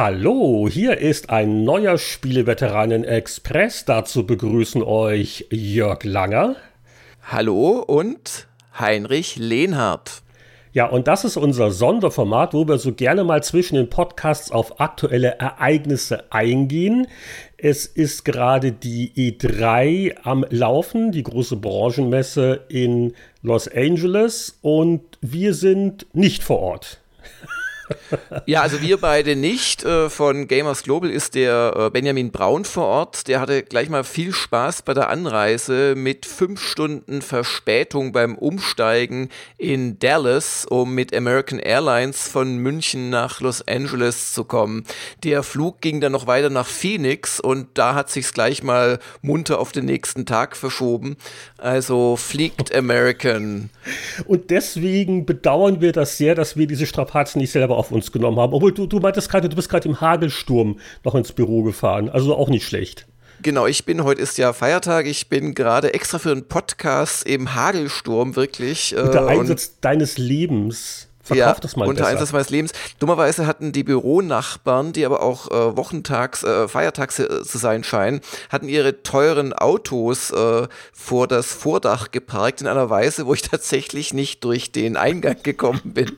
Hallo, hier ist ein neuer Spieleveteranen Express. Dazu begrüßen euch Jörg Langer. Hallo und Heinrich Lehnhardt. Ja, und das ist unser Sonderformat, wo wir so gerne mal zwischen den Podcasts auf aktuelle Ereignisse eingehen. Es ist gerade die E3 am Laufen, die große Branchenmesse in Los Angeles, und wir sind nicht vor Ort. Ja, also wir beide nicht. Äh, von Gamers Global ist der äh, Benjamin Braun vor Ort. Der hatte gleich mal viel Spaß bei der Anreise mit fünf Stunden Verspätung beim Umsteigen in Dallas, um mit American Airlines von München nach Los Angeles zu kommen. Der Flug ging dann noch weiter nach Phoenix und da hat sich's gleich mal munter auf den nächsten Tag verschoben. Also fliegt American. Und deswegen bedauern wir das sehr, dass wir diese Strapazen nicht selber auf uns genommen haben. Obwohl du, du meintest gerade, du bist gerade im Hagelsturm noch ins Büro gefahren. Also auch nicht schlecht. Genau, ich bin, heute ist ja Feiertag, ich bin gerade extra für einen Podcast im Hagelsturm wirklich. Äh, Unter Einsatz deines Lebens. Verkauf ja, das mal unter besser. Einsatz meines Lebens. Dummerweise hatten die Büronachbarn, die aber auch äh, wochentags, äh, feiertags äh, zu sein scheinen, hatten ihre teuren Autos äh, vor das Vordach geparkt in einer Weise, wo ich tatsächlich nicht durch den Eingang gekommen bin.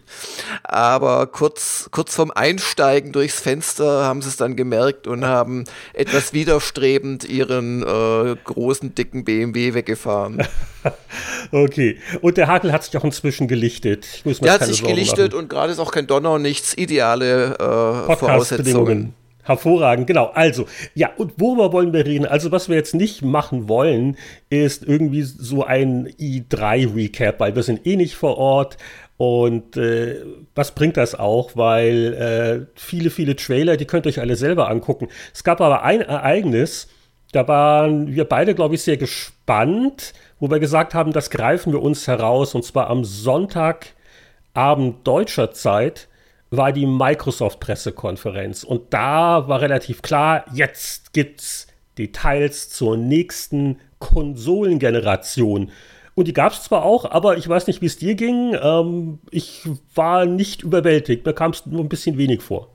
Aber kurz, kurz vorm Einsteigen durchs Fenster haben sie es dann gemerkt und haben etwas widerstrebend ihren äh, großen, dicken BMW weggefahren. okay. Und der Hagel hat sich auch inzwischen gelichtet. der hat sich Sorgen gelichtet und gerade ist auch kein Donner und nichts. Ideale äh, Voraussetzungen. Hervorragend, genau. Also, ja, und worüber wollen wir reden? Also, was wir jetzt nicht machen wollen, ist irgendwie so ein i3-Recap, weil wir sind eh nicht vor Ort. Und äh, was bringt das auch? Weil äh, viele, viele Trailer, die könnt ihr euch alle selber angucken. Es gab aber ein Ereignis, da waren wir beide, glaube ich, sehr gespannt, wo wir gesagt haben, das greifen wir uns heraus. Und zwar am Sonntag Abend deutscher Zeit war die Microsoft-Pressekonferenz. Und da war relativ klar, jetzt gibt's Details zur nächsten Konsolengeneration. Und die gab es zwar auch, aber ich weiß nicht, wie es dir ging. Ähm, ich war nicht überwältigt. Mir kam es nur ein bisschen wenig vor.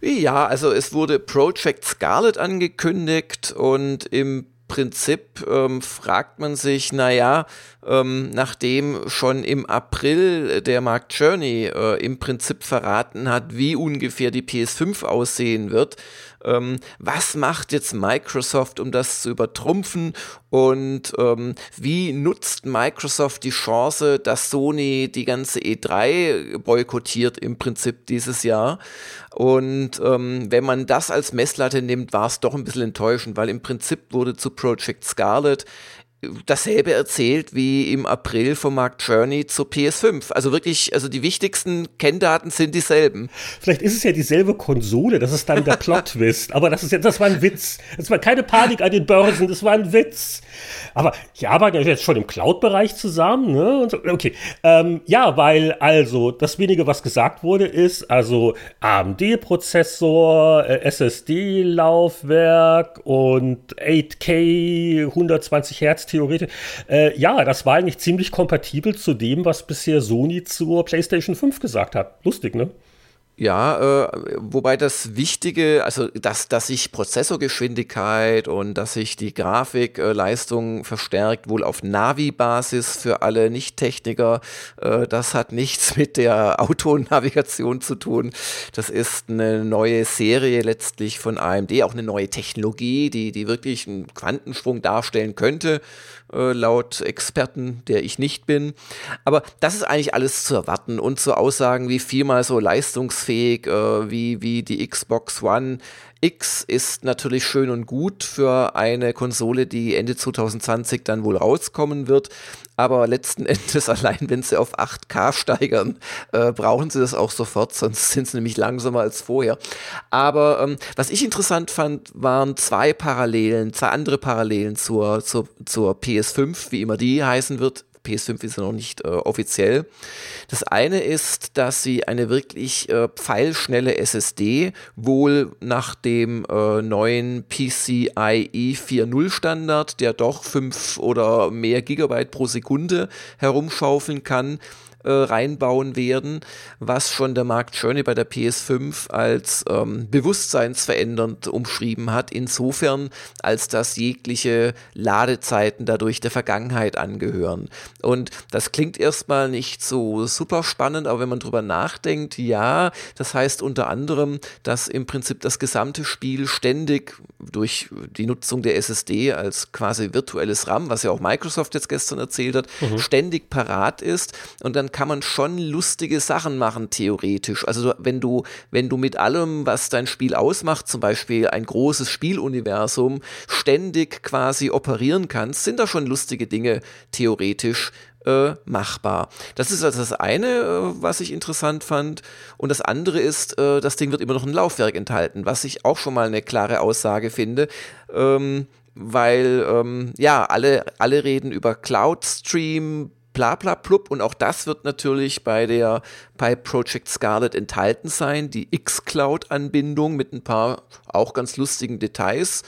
Ja, also es wurde Project Scarlet angekündigt und im Prinzip ähm, fragt man sich, naja, ähm, nachdem schon im April der Mark Journey äh, im Prinzip verraten hat, wie ungefähr die PS5 aussehen wird, ähm, was macht jetzt Microsoft, um das zu übertrumpfen und ähm, wie nutzt Microsoft die Chance, dass Sony die ganze E3 boykottiert im Prinzip dieses Jahr. Und ähm, wenn man das als Messlatte nimmt, war es doch ein bisschen enttäuschend, weil im Prinzip wurde zu Project Scarlet dasselbe erzählt wie im April vom Mark Journey zur PS5. Also wirklich, also die wichtigsten Kenndaten sind dieselben. Vielleicht ist es ja dieselbe Konsole, das ist dann der Plot-Twist. Aber das ist ja, das war ein Witz. Das war keine Panik an den Börsen, das war ein Witz. Aber ja, arbeiten ja jetzt schon im Cloud-Bereich zusammen, ne? So. Okay. Ähm, ja, weil also das wenige, was gesagt wurde, ist also AMD-Prozessor, äh, SSD-Laufwerk und 8K 120 Hertz theoretisch. Äh, ja, das war eigentlich ziemlich kompatibel zu dem, was bisher Sony zur PlayStation 5 gesagt hat. Lustig, ne? Ja, äh, wobei das Wichtige, also dass, dass sich Prozessorgeschwindigkeit und dass sich die Grafikleistung äh, verstärkt, wohl auf Navi-Basis für alle Nicht-Techniker, äh, das hat nichts mit der Autonavigation zu tun. Das ist eine neue Serie letztlich von AMD, auch eine neue Technologie, die, die wirklich einen Quantensprung darstellen könnte äh, laut Experten, der ich nicht bin. Aber das ist eigentlich alles zu erwarten und zu Aussagen wie viermal so leistungsfähig äh, wie, wie die Xbox One X ist natürlich schön und gut für eine Konsole, die Ende 2020 dann wohl rauskommen wird. Aber letzten Endes, allein wenn sie auf 8K steigern, äh, brauchen sie das auch sofort, sonst sind sie nämlich langsamer als vorher. Aber ähm, was ich interessant fand, waren zwei Parallelen, zwei andere Parallelen zur, zur, zur PS5, wie immer die heißen wird, PS5 ist ja noch nicht äh, offiziell. Das eine ist, dass sie eine wirklich äh, pfeilschnelle SSD wohl nach dem äh, neuen PCIe 4.0 Standard, der doch 5 oder mehr Gigabyte pro Sekunde herumschaufeln kann, äh, reinbauen werden, was schon der Mark Journey bei der PS5 als ähm, bewusstseinsverändernd umschrieben hat, insofern als dass jegliche Ladezeiten dadurch der Vergangenheit angehören. Und das klingt erstmal nicht so super spannend, aber wenn man drüber nachdenkt, ja, das heißt unter anderem, dass im Prinzip das gesamte Spiel ständig durch die Nutzung der SSD als quasi virtuelles RAM, was ja auch Microsoft jetzt gestern erzählt hat, mhm. ständig parat ist und dann kann man schon lustige Sachen machen, theoretisch. Also wenn du, wenn du mit allem, was dein Spiel ausmacht, zum Beispiel ein großes Spieluniversum, ständig quasi operieren kannst, sind da schon lustige Dinge theoretisch äh, machbar. Das ist also das eine, äh, was ich interessant fand. Und das andere ist, äh, das Ding wird immer noch ein Laufwerk enthalten, was ich auch schon mal eine klare Aussage finde. Ähm, weil ähm, ja, alle, alle reden über Cloud Stream, bla bla plupp. Und auch das wird natürlich bei der bei Project Scarlet enthalten sein, die X-Cloud-Anbindung mit ein paar auch ganz lustigen Details.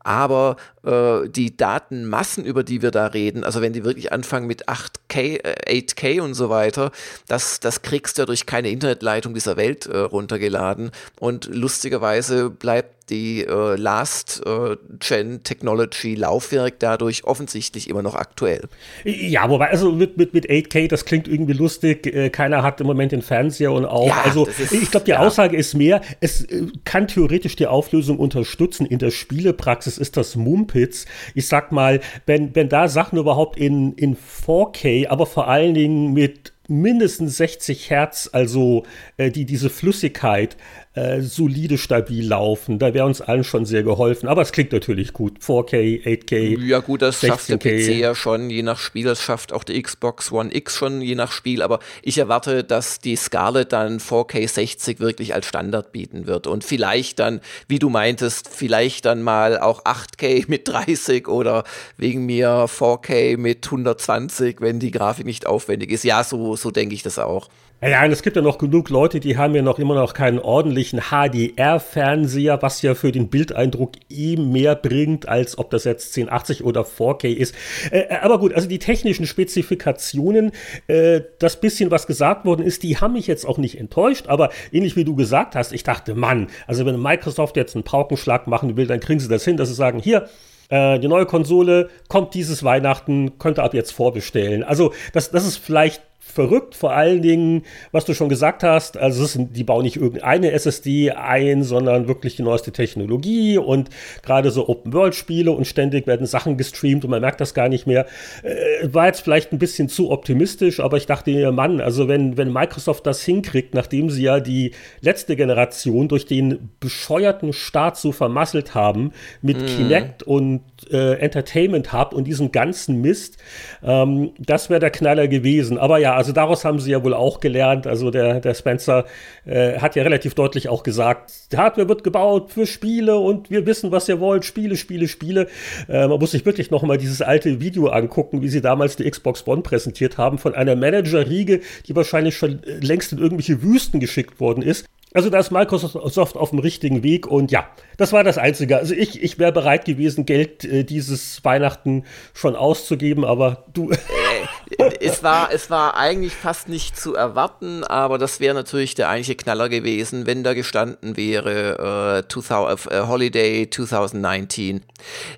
Aber äh, die Datenmassen, über die wir da reden, also wenn die wirklich anfangen mit 8K, äh, 8K und so weiter, das, das kriegst du ja durch keine Internetleitung dieser Welt äh, runtergeladen. Und lustigerweise bleibt die äh, Last-Gen-Technology-Laufwerk äh, dadurch offensichtlich immer noch aktuell. Ja, wobei, also mit, mit, mit 8K, das klingt irgendwie lustig. Äh, keiner hat im Moment den Fernseher und auch. Ja, also, ist, ich glaube, die ja. Aussage ist mehr, es äh, kann theoretisch die Auflösung unterstützen. In der Spielepraxis ist das Mumpitz. Ich sag mal, wenn, wenn da Sachen überhaupt in, in 4K, aber vor allen Dingen mit mindestens 60 Hertz, also äh, die diese Flüssigkeit äh, solide, stabil laufen. Da wäre uns allen schon sehr geholfen. Aber es klingt natürlich gut. 4K, 8K. Ja, gut, das 16K. schafft der PC ja schon, je nach Spiel. Das schafft auch die Xbox One X schon, je nach Spiel. Aber ich erwarte, dass die Scarlett dann 4K 60 wirklich als Standard bieten wird. Und vielleicht dann, wie du meintest, vielleicht dann mal auch 8K mit 30 oder wegen mir 4K mit 120, wenn die Grafik nicht aufwendig ist. Ja, so, so denke ich das auch. Ja, und es gibt ja noch genug Leute, die haben ja noch immer noch keinen ordentlichen HDR-Fernseher, was ja für den Bildeindruck eh mehr bringt, als ob das jetzt 1080 oder 4K ist. Äh, äh, aber gut, also die technischen Spezifikationen, äh, das bisschen, was gesagt worden ist, die haben mich jetzt auch nicht enttäuscht, aber ähnlich wie du gesagt hast, ich dachte, Mann, also wenn Microsoft jetzt einen Paukenschlag machen will, dann kriegen sie das hin, dass sie sagen, hier, äh, die neue Konsole kommt dieses Weihnachten, könnt ihr ab jetzt vorbestellen. Also das, das ist vielleicht verrückt, vor allen Dingen, was du schon gesagt hast, also sind, die bauen nicht irgendeine SSD ein, sondern wirklich die neueste Technologie und gerade so Open-World-Spiele und ständig werden Sachen gestreamt und man merkt das gar nicht mehr. Äh, war jetzt vielleicht ein bisschen zu optimistisch, aber ich dachte mir, Mann, also wenn, wenn Microsoft das hinkriegt, nachdem sie ja die letzte Generation durch den bescheuerten Start so vermasselt haben mit mm. Kinect und äh, Entertainment Hub und diesem ganzen Mist, ähm, das wäre der Knaller gewesen. Aber ja, also daraus haben sie ja wohl auch gelernt. Also der, der Spencer äh, hat ja relativ deutlich auch gesagt, die Hardware wird gebaut für Spiele und wir wissen, was ihr wollt. Spiele, Spiele, Spiele. Äh, man muss sich wirklich noch mal dieses alte Video angucken, wie sie damals die Xbox One präsentiert haben von einer Manager-Riege, die wahrscheinlich schon längst in irgendwelche Wüsten geschickt worden ist. Also da ist Microsoft auf dem richtigen Weg und ja, das war das Einzige. Also ich, ich wäre bereit gewesen, Geld äh, dieses Weihnachten schon auszugeben, aber du. Äh, es, war, es war eigentlich fast nicht zu erwarten, aber das wäre natürlich der eigentliche Knaller gewesen, wenn da gestanden wäre äh, 2000, äh, Holiday 2019.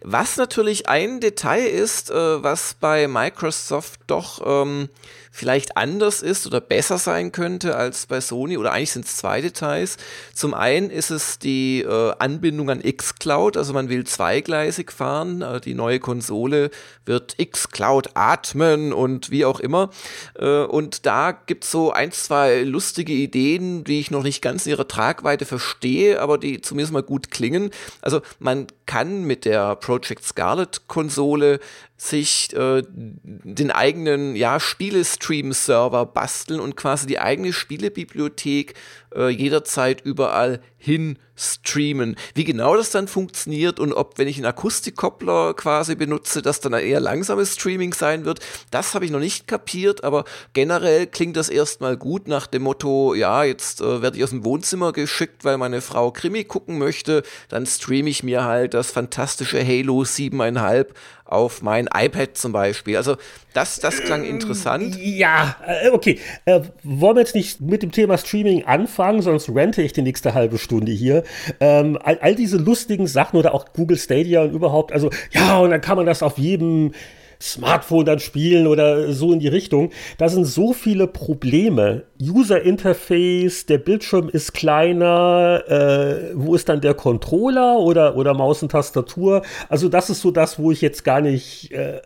Was natürlich ein Detail ist, äh, was bei Microsoft doch ähm, vielleicht anders ist oder besser sein könnte als bei Sony oder eigentlich sind es zwei Details. Zum einen ist es die äh, Anbindung an xCloud, also man will zweigleisig fahren. Äh, die neue Konsole wird xCloud atmen und wie auch immer. Äh, und da gibt es so ein, zwei lustige Ideen, die ich noch nicht ganz in ihrer Tragweite verstehe, aber die zumindest mal gut klingen. Also man kann mit der Project Scarlet Konsole sich äh, den eigenen ja, Spielestream-Server basteln und quasi die eigene Spielebibliothek äh, jederzeit überall hin streamen. Wie genau das dann funktioniert und ob, wenn ich einen Akustikkoppler quasi benutze, das dann eher langsames Streaming sein wird, das habe ich noch nicht kapiert, aber generell klingt das erstmal gut nach dem Motto, ja, jetzt äh, werde ich aus dem Wohnzimmer geschickt, weil meine Frau Krimi gucken möchte, dann streame ich mir halt das fantastische Halo 7,5 auf mein iPad zum Beispiel. Also das, das klang interessant. Ja, äh, okay. Äh, wollen wir jetzt nicht mit dem Thema Streaming anfangen, sonst rente ich die nächste halbe Stunde hier. Ähm, all, all diese lustigen Sachen oder auch Google Stadia und überhaupt, also ja, und dann kann man das auf jedem Smartphone dann spielen oder so in die Richtung. Da sind so viele Probleme. User Interface, der Bildschirm ist kleiner, äh, wo ist dann der Controller oder, oder Maus und Tastatur? Also das ist so das, wo ich jetzt gar nicht äh,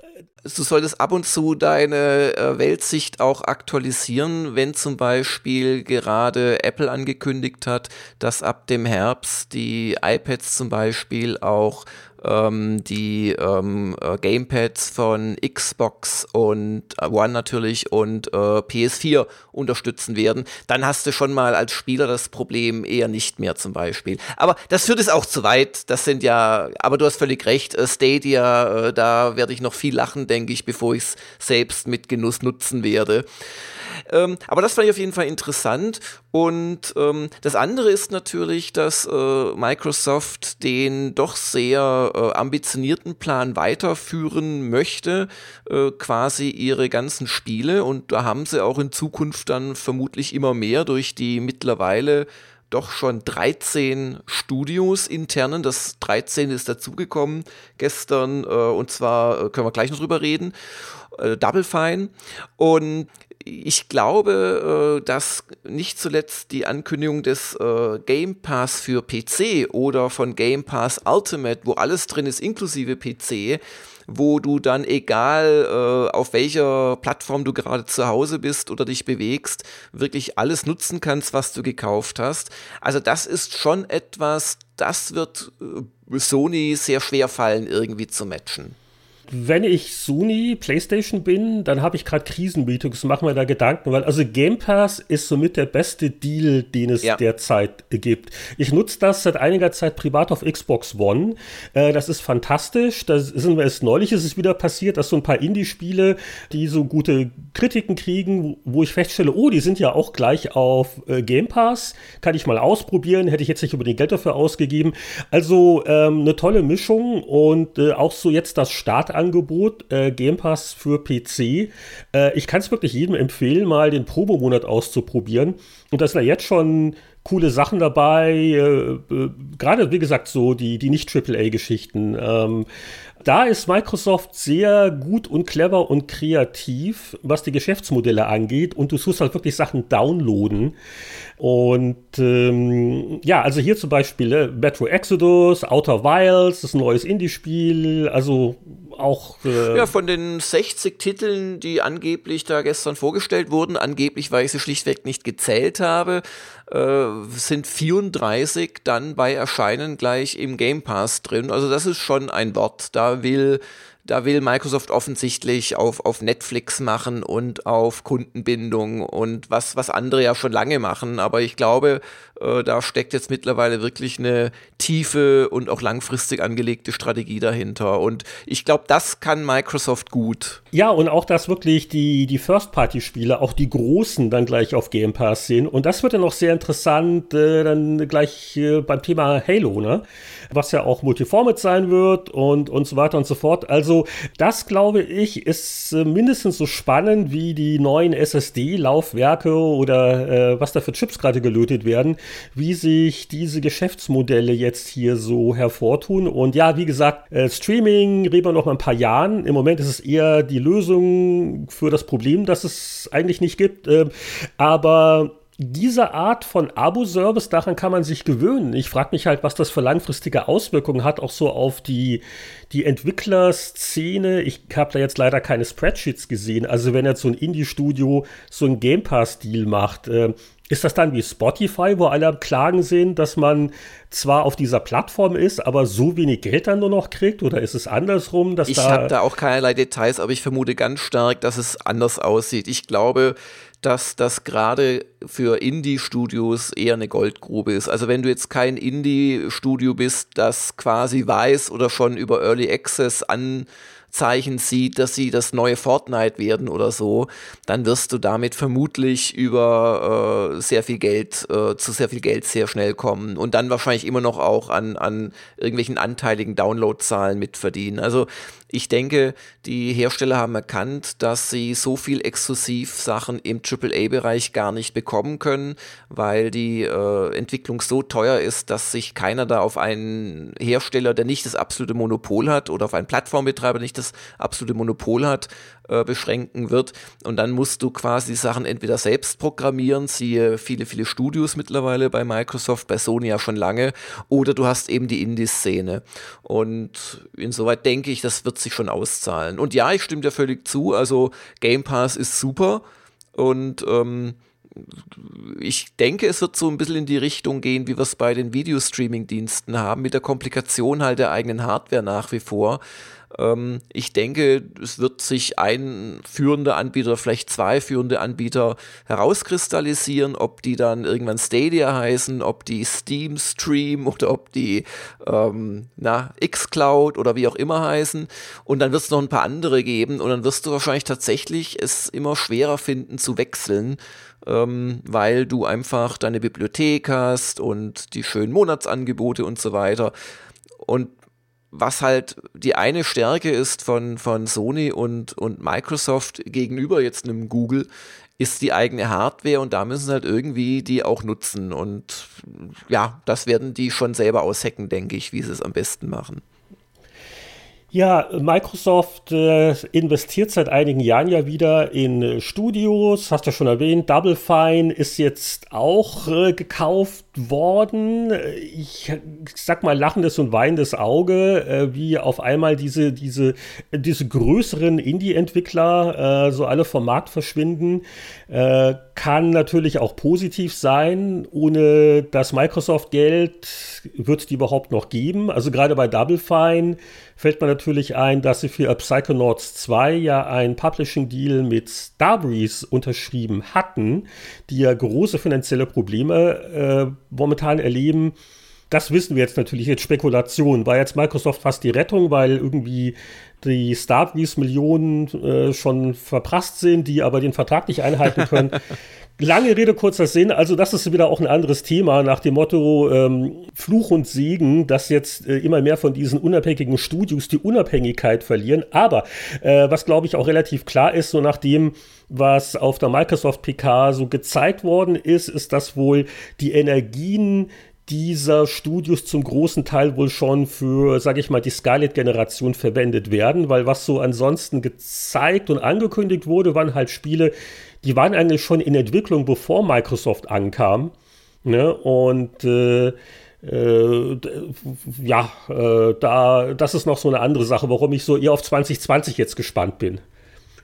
du solltest ab und zu deine äh, Weltsicht auch aktualisieren, wenn zum Beispiel gerade Apple angekündigt hat, dass ab dem Herbst die iPads zum Beispiel auch ähm, die ähm, äh, Gamepads von Xbox und äh, One natürlich und äh, PS4 unterstützen werden, dann hast du schon mal als Spieler das Problem eher nicht mehr zum Beispiel. Aber das führt es auch zu weit. Das sind ja, aber du hast völlig recht, äh, Stadia, äh, da werde ich noch viel lachen, denke ich, bevor ich es selbst mit Genuss nutzen werde. Ähm, aber das fand ich auf jeden Fall interessant. Und ähm, das andere ist natürlich, dass äh, Microsoft den doch sehr äh, ambitionierten Plan weiterführen möchte, äh, quasi ihre ganzen Spiele. Und da haben sie auch in Zukunft dann vermutlich immer mehr durch die mittlerweile doch schon 13 Studios internen. Das 13 ist dazugekommen gestern äh, und zwar äh, können wir gleich noch drüber reden. Äh, Double Fine. Und ich glaube, äh, dass nicht zuletzt die Ankündigung des äh, Game Pass für PC oder von Game Pass Ultimate, wo alles drin ist, inklusive PC, wo du dann, egal äh, auf welcher Plattform du gerade zu Hause bist oder dich bewegst, wirklich alles nutzen kannst, was du gekauft hast. Also das ist schon etwas, das wird Sony sehr schwer fallen, irgendwie zu matchen wenn ich Sony PlayStation bin, dann habe ich gerade Krisenmeetings, mache mir da Gedanken, weil also Game Pass ist somit der beste Deal, den es ja. derzeit gibt. Ich nutze das seit einiger Zeit privat auf Xbox One. Äh, das ist fantastisch. Da sind wir es neulich ist es wieder passiert, dass so ein paar Indie-Spiele, die so gute Kritiken kriegen, wo ich feststelle, oh, die sind ja auch gleich auf äh, Game Pass, kann ich mal ausprobieren, hätte ich jetzt nicht unbedingt Geld dafür ausgegeben. Also ähm, eine tolle Mischung und äh, auch so jetzt das Start Angebot, äh, Game Pass für PC. Äh, ich kann es wirklich jedem empfehlen, mal den Probemonat auszuprobieren. Und da sind ja jetzt schon coole Sachen dabei. Äh, äh Gerade, wie gesagt, so die, die Nicht-AAA-Geschichten. Ähm, da ist Microsoft sehr gut und clever und kreativ, was die Geschäftsmodelle angeht. Und du tust halt wirklich Sachen downloaden. Und ähm, ja, also hier zum Beispiel äh, Metro Exodus, Outer Wilds, das ist ein neues Indie-Spiel. Also auch. Äh ja, von den 60 Titeln, die angeblich da gestern vorgestellt wurden, angeblich, weil ich sie schlichtweg nicht gezählt habe, äh, sind 34 dann bei Erscheinen gleich im Game Pass drin. Also das ist schon ein Wort. Da will da will Microsoft offensichtlich auf, auf Netflix machen und auf Kundenbindung und was, was andere ja schon lange machen. Aber ich glaube, äh, da steckt jetzt mittlerweile wirklich eine tiefe und auch langfristig angelegte Strategie dahinter. Und ich glaube, das kann Microsoft gut. Ja, und auch, dass wirklich die, die First-Party-Spiele, auch die großen, dann gleich auf Game Pass sind. Und das wird dann noch sehr interessant, äh, dann gleich äh, beim Thema Halo, ne? Was ja auch Multiformat sein wird und, und so weiter und so fort. Also, das glaube ich, ist äh, mindestens so spannend wie die neuen SSD-Laufwerke oder äh, was da für Chips gerade gelötet werden wie sich diese Geschäftsmodelle jetzt hier so hervortun. Und ja, wie gesagt, äh, Streaming reden wir noch mal ein paar Jahren. Im Moment ist es eher die Lösung für das Problem, das es eigentlich nicht gibt. Äh, aber diese Art von Abo-Service, daran kann man sich gewöhnen. Ich frage mich halt, was das für langfristige Auswirkungen hat, auch so auf die, die Entwicklerszene. Ich habe da jetzt leider keine Spreadsheets gesehen. Also wenn jetzt so ein Indie-Studio so ein Game Pass-Deal macht, äh, ist das dann wie Spotify, wo alle am Klagen sind, dass man zwar auf dieser Plattform ist, aber so wenig Geld dann nur noch kriegt? Oder ist es andersrum? Dass ich da habe da auch keinerlei Details, aber ich vermute ganz stark, dass es anders aussieht. Ich glaube, dass das gerade für Indie-Studios eher eine Goldgrube ist. Also wenn du jetzt kein Indie-Studio bist, das quasi weiß oder schon über Early Access an Anzeichen sieht, dass sie das neue Fortnite werden oder so, dann wirst du damit vermutlich über äh, sehr viel Geld, äh, zu sehr viel Geld sehr schnell kommen und dann wahrscheinlich immer noch auch an, an irgendwelchen anteiligen Downloadzahlen mitverdienen. Also ich denke, die Hersteller haben erkannt, dass sie so viel Exklusivsachen im AAA-Bereich gar nicht bekommen können, weil die äh, Entwicklung so teuer ist, dass sich keiner da auf einen Hersteller, der nicht das absolute Monopol hat oder auf einen Plattformbetreiber nicht das absolute Monopol hat, äh, beschränken wird. Und dann musst du quasi die Sachen entweder selbst programmieren, siehe viele, viele Studios mittlerweile bei Microsoft, bei Sony ja schon lange, oder du hast eben die Indie-Szene. Und insoweit denke ich, das wird sich schon auszahlen. Und ja, ich stimme dir völlig zu, also Game Pass ist super und ähm, ich denke, es wird so ein bisschen in die Richtung gehen, wie wir es bei den Videostreaming-Diensten haben, mit der Komplikation halt der eigenen Hardware nach wie vor. Ähm, ich denke, es wird sich ein führender Anbieter, vielleicht zwei führende Anbieter herauskristallisieren, ob die dann irgendwann Stadia heißen, ob die Steam Stream oder ob die ähm, na, xCloud oder wie auch immer heißen. Und dann wird es noch ein paar andere geben und dann wirst du wahrscheinlich tatsächlich es immer schwerer finden zu wechseln. Ähm, weil du einfach deine Bibliothek hast und die schönen Monatsangebote und so weiter. Und was halt die eine Stärke ist von, von Sony und, und Microsoft gegenüber jetzt einem Google, ist die eigene Hardware und da müssen halt irgendwie die auch nutzen. Und ja, das werden die schon selber aushacken, denke ich, wie sie es am besten machen. Ja, Microsoft äh, investiert seit einigen Jahren ja wieder in äh, Studios, hast du ja schon erwähnt. Double Fine ist jetzt auch äh, gekauft worden. Ich, ich, sag mal lachendes und weinendes Auge, äh, wie auf einmal diese, diese, diese größeren Indie-Entwickler äh, so alle vom Markt verschwinden. Kann natürlich auch positiv sein. Ohne das Microsoft-Geld wird die überhaupt noch geben. Also gerade bei Double Fine fällt mir natürlich ein, dass sie für Psychonauts 2 ja einen Publishing-Deal mit Starbreeze unterschrieben hatten, die ja große finanzielle Probleme äh, momentan erleben. Das wissen wir jetzt natürlich, jetzt Spekulation. War jetzt Microsoft fast die Rettung, weil irgendwie die Starbreeze-Millionen äh, schon verprasst sind, die aber den Vertrag nicht einhalten können. Lange Rede, kurzer Sinn. Also, das ist wieder auch ein anderes Thema nach dem Motto ähm, Fluch und Segen, dass jetzt äh, immer mehr von diesen unabhängigen Studios die Unabhängigkeit verlieren. Aber äh, was, glaube ich, auch relativ klar ist, so nach dem, was auf der Microsoft PK so gezeigt worden ist, ist, dass wohl die Energien dieser Studios zum großen Teil wohl schon für, sage ich mal, die Scarlet-Generation verwendet werden, weil was so ansonsten gezeigt und angekündigt wurde, waren halt Spiele, die waren eigentlich schon in Entwicklung, bevor Microsoft ankam. Ne? Und äh, äh, ja, äh, da, das ist noch so eine andere Sache, warum ich so eher auf 2020 jetzt gespannt bin.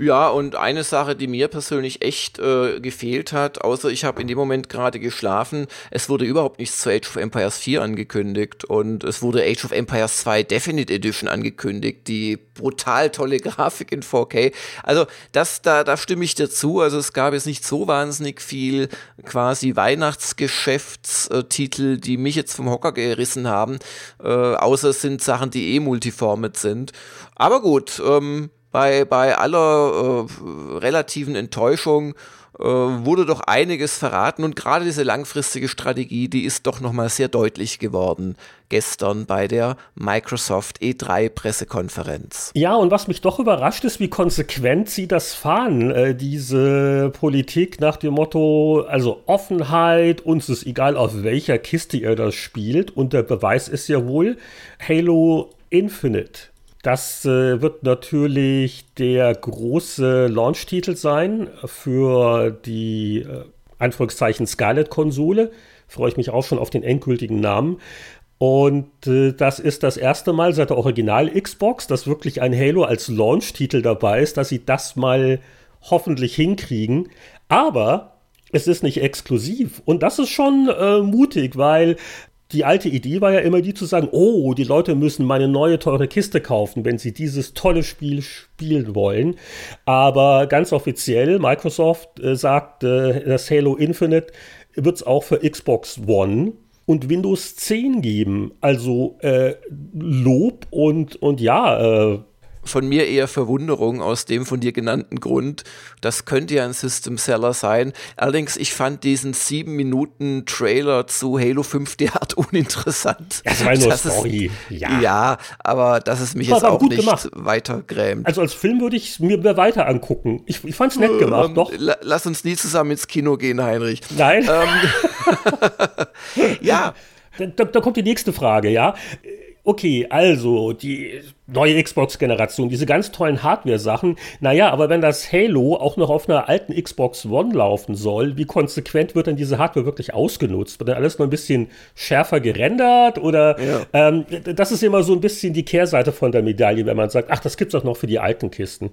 Ja, und eine Sache, die mir persönlich echt äh, gefehlt hat, außer ich habe in dem Moment gerade geschlafen, es wurde überhaupt nichts zu Age of Empires 4 angekündigt und es wurde Age of Empires 2 Definite Edition angekündigt, die brutal tolle Grafik in 4K. Also das, da, da stimme ich dazu. Also es gab jetzt nicht so wahnsinnig viel quasi Weihnachtsgeschäftstitel, die mich jetzt vom Hocker gerissen haben, äh, außer es sind Sachen, die eh multiformet sind. Aber gut, ähm, bei, bei aller äh, relativen Enttäuschung äh, wurde doch einiges verraten und gerade diese langfristige Strategie, die ist doch nochmal sehr deutlich geworden gestern bei der Microsoft E3 Pressekonferenz. Ja, und was mich doch überrascht ist, wie konsequent sie das fahren, äh, diese Politik nach dem Motto, also Offenheit, uns ist egal, auf welcher Kiste ihr das spielt und der Beweis ist ja wohl Halo Infinite das äh, wird natürlich der große Launch-Titel sein für die äh, Anführungszeichen Scarlet-Konsole. Freue ich mich auch schon auf den endgültigen Namen. Und äh, das ist das erste Mal seit der Original-Xbox, dass wirklich ein Halo als Launch-Titel dabei ist, dass sie das mal hoffentlich hinkriegen. Aber es ist nicht exklusiv. Und das ist schon äh, mutig, weil die alte Idee war ja immer die zu sagen, oh, die Leute müssen meine neue teure Kiste kaufen, wenn sie dieses tolle Spiel spielen wollen. Aber ganz offiziell, Microsoft äh, sagt, äh, das Halo Infinite wird es auch für Xbox One und Windows 10 geben. Also äh, Lob und, und ja, äh, von mir eher Verwunderung aus dem von dir genannten Grund. Das könnte ja ein System Seller sein. Allerdings, ich fand diesen sieben Minuten Trailer zu Halo 5 derart uninteressant. Das war nur Story. Es, ja. ja, aber dass es mich jetzt auch nicht gemacht. weiter grämt. Also als Film würde ich es mir weiter angucken. Ich, ich fand es nett gemacht, ähm, doch. Lass uns nie zusammen ins Kino gehen, Heinrich. Nein. Ähm, ja. Da, da, kommt die nächste Frage, ja okay, also die neue Xbox-Generation, diese ganz tollen Hardware-Sachen. Naja, aber wenn das Halo auch noch auf einer alten Xbox One laufen soll, wie konsequent wird denn diese Hardware wirklich ausgenutzt? Wird dann alles noch ein bisschen schärfer gerendert? Oder ja. ähm, das ist immer so ein bisschen die Kehrseite von der Medaille, wenn man sagt, ach, das gibt's doch noch für die alten Kisten.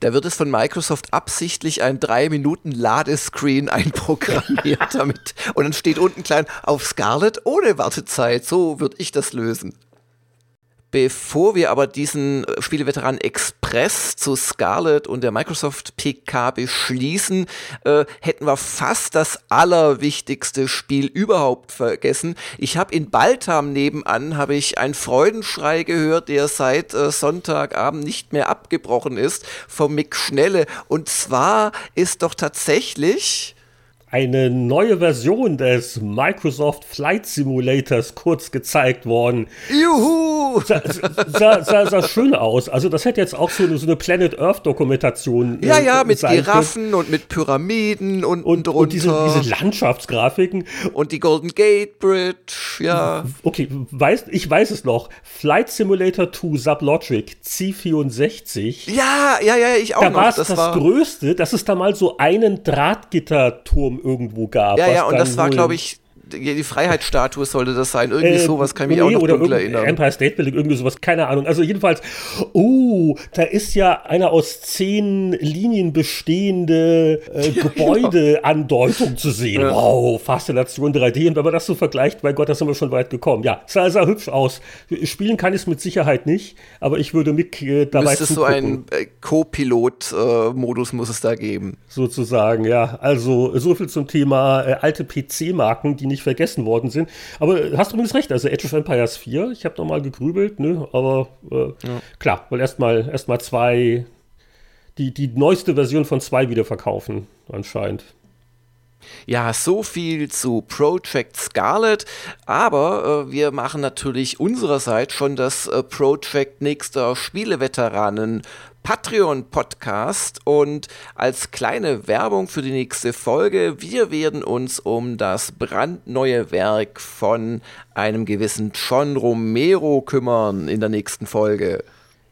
Da wird es von Microsoft absichtlich ein 3-Minuten-Ladescreen einprogrammiert damit. Und dann steht unten klein auf Scarlet ohne Wartezeit. So würde ich das lösen. Bevor wir aber diesen Spieleveteran Express zu Scarlett und der Microsoft PK beschließen, äh, hätten wir fast das allerwichtigste Spiel überhaupt vergessen. Ich habe in Baltham nebenan habe ich einen Freudenschrei gehört, der seit äh, Sonntagabend nicht mehr abgebrochen ist vom Mick Schnelle. Und zwar ist doch tatsächlich eine neue Version des Microsoft Flight Simulators kurz gezeigt worden. Juhu! Sah, sah, sah, sah schön aus. Also das hätte jetzt auch so eine, so eine Planet Earth Dokumentation. Ja, ja, mit Giraffen und mit Pyramiden und und, und diese, diese, Landschaftsgrafiken und die Golden Gate Bridge. Ja. Okay, weiß, ich weiß es noch. Flight Simulator 2 Sublogic C64. Ja, ja, ja, ich auch da noch. Das, das war das Größte, dass es da mal so einen Drahtgitterturm irgendwo gab. Ja, ja, und das war, glaube ich, die Freiheitsstatue sollte das sein. Irgendwie äh, sowas kann ich mich nee, auch noch dunkel erinnern. Empire State Building, irgendwie sowas, keine Ahnung. Also jedenfalls, oh, da ist ja eine aus zehn Linien bestehende äh, Gebäudeandeutung zu sehen. Ja. Wow, Faszination 3D. Und wenn man das so vergleicht, mein Gott, da sind wir schon weit gekommen. Ja, sah, sah hübsch aus. Spielen kann ich es mit Sicherheit nicht, aber ich würde Mick äh, dabei Müsste so ein äh, Co-Pilot-Modus muss es da geben. Sozusagen, ja. Also so viel zum Thema äh, alte PC-Marken, die nicht nicht vergessen worden sind. Aber hast du übrigens recht, also Age of Empires 4, ich habe nochmal gegrübelt, ne? aber äh, ja. klar, weil erstmal erst mal zwei, die, die neueste Version von zwei wieder verkaufen, anscheinend. Ja, so viel zu Project Scarlet, aber äh, wir machen natürlich unsererseits schon das äh, Project nächster Spieleveteranen Patreon-Podcast und als kleine Werbung für die nächste Folge, wir werden uns um das brandneue Werk von einem gewissen John Romero kümmern in der nächsten Folge.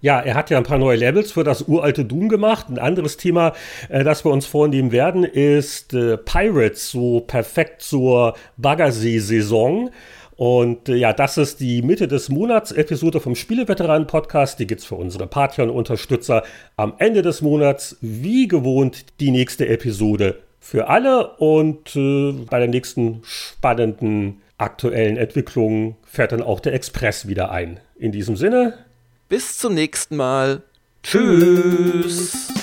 Ja, er hat ja ein paar neue Levels für das uralte Doom gemacht. Ein anderes Thema, äh, das wir uns vornehmen werden, ist äh, Pirates, so perfekt zur Baggersee-Saison. Und äh, ja, das ist die Mitte des Monats Episode vom Spieleveteranen-Podcast. Die gibt's für unsere Patreon-Unterstützer am Ende des Monats. Wie gewohnt die nächste Episode für alle. Und äh, bei der nächsten spannenden aktuellen Entwicklung fährt dann auch der Express wieder ein. In diesem Sinne. Bis zum nächsten Mal. Tschüss.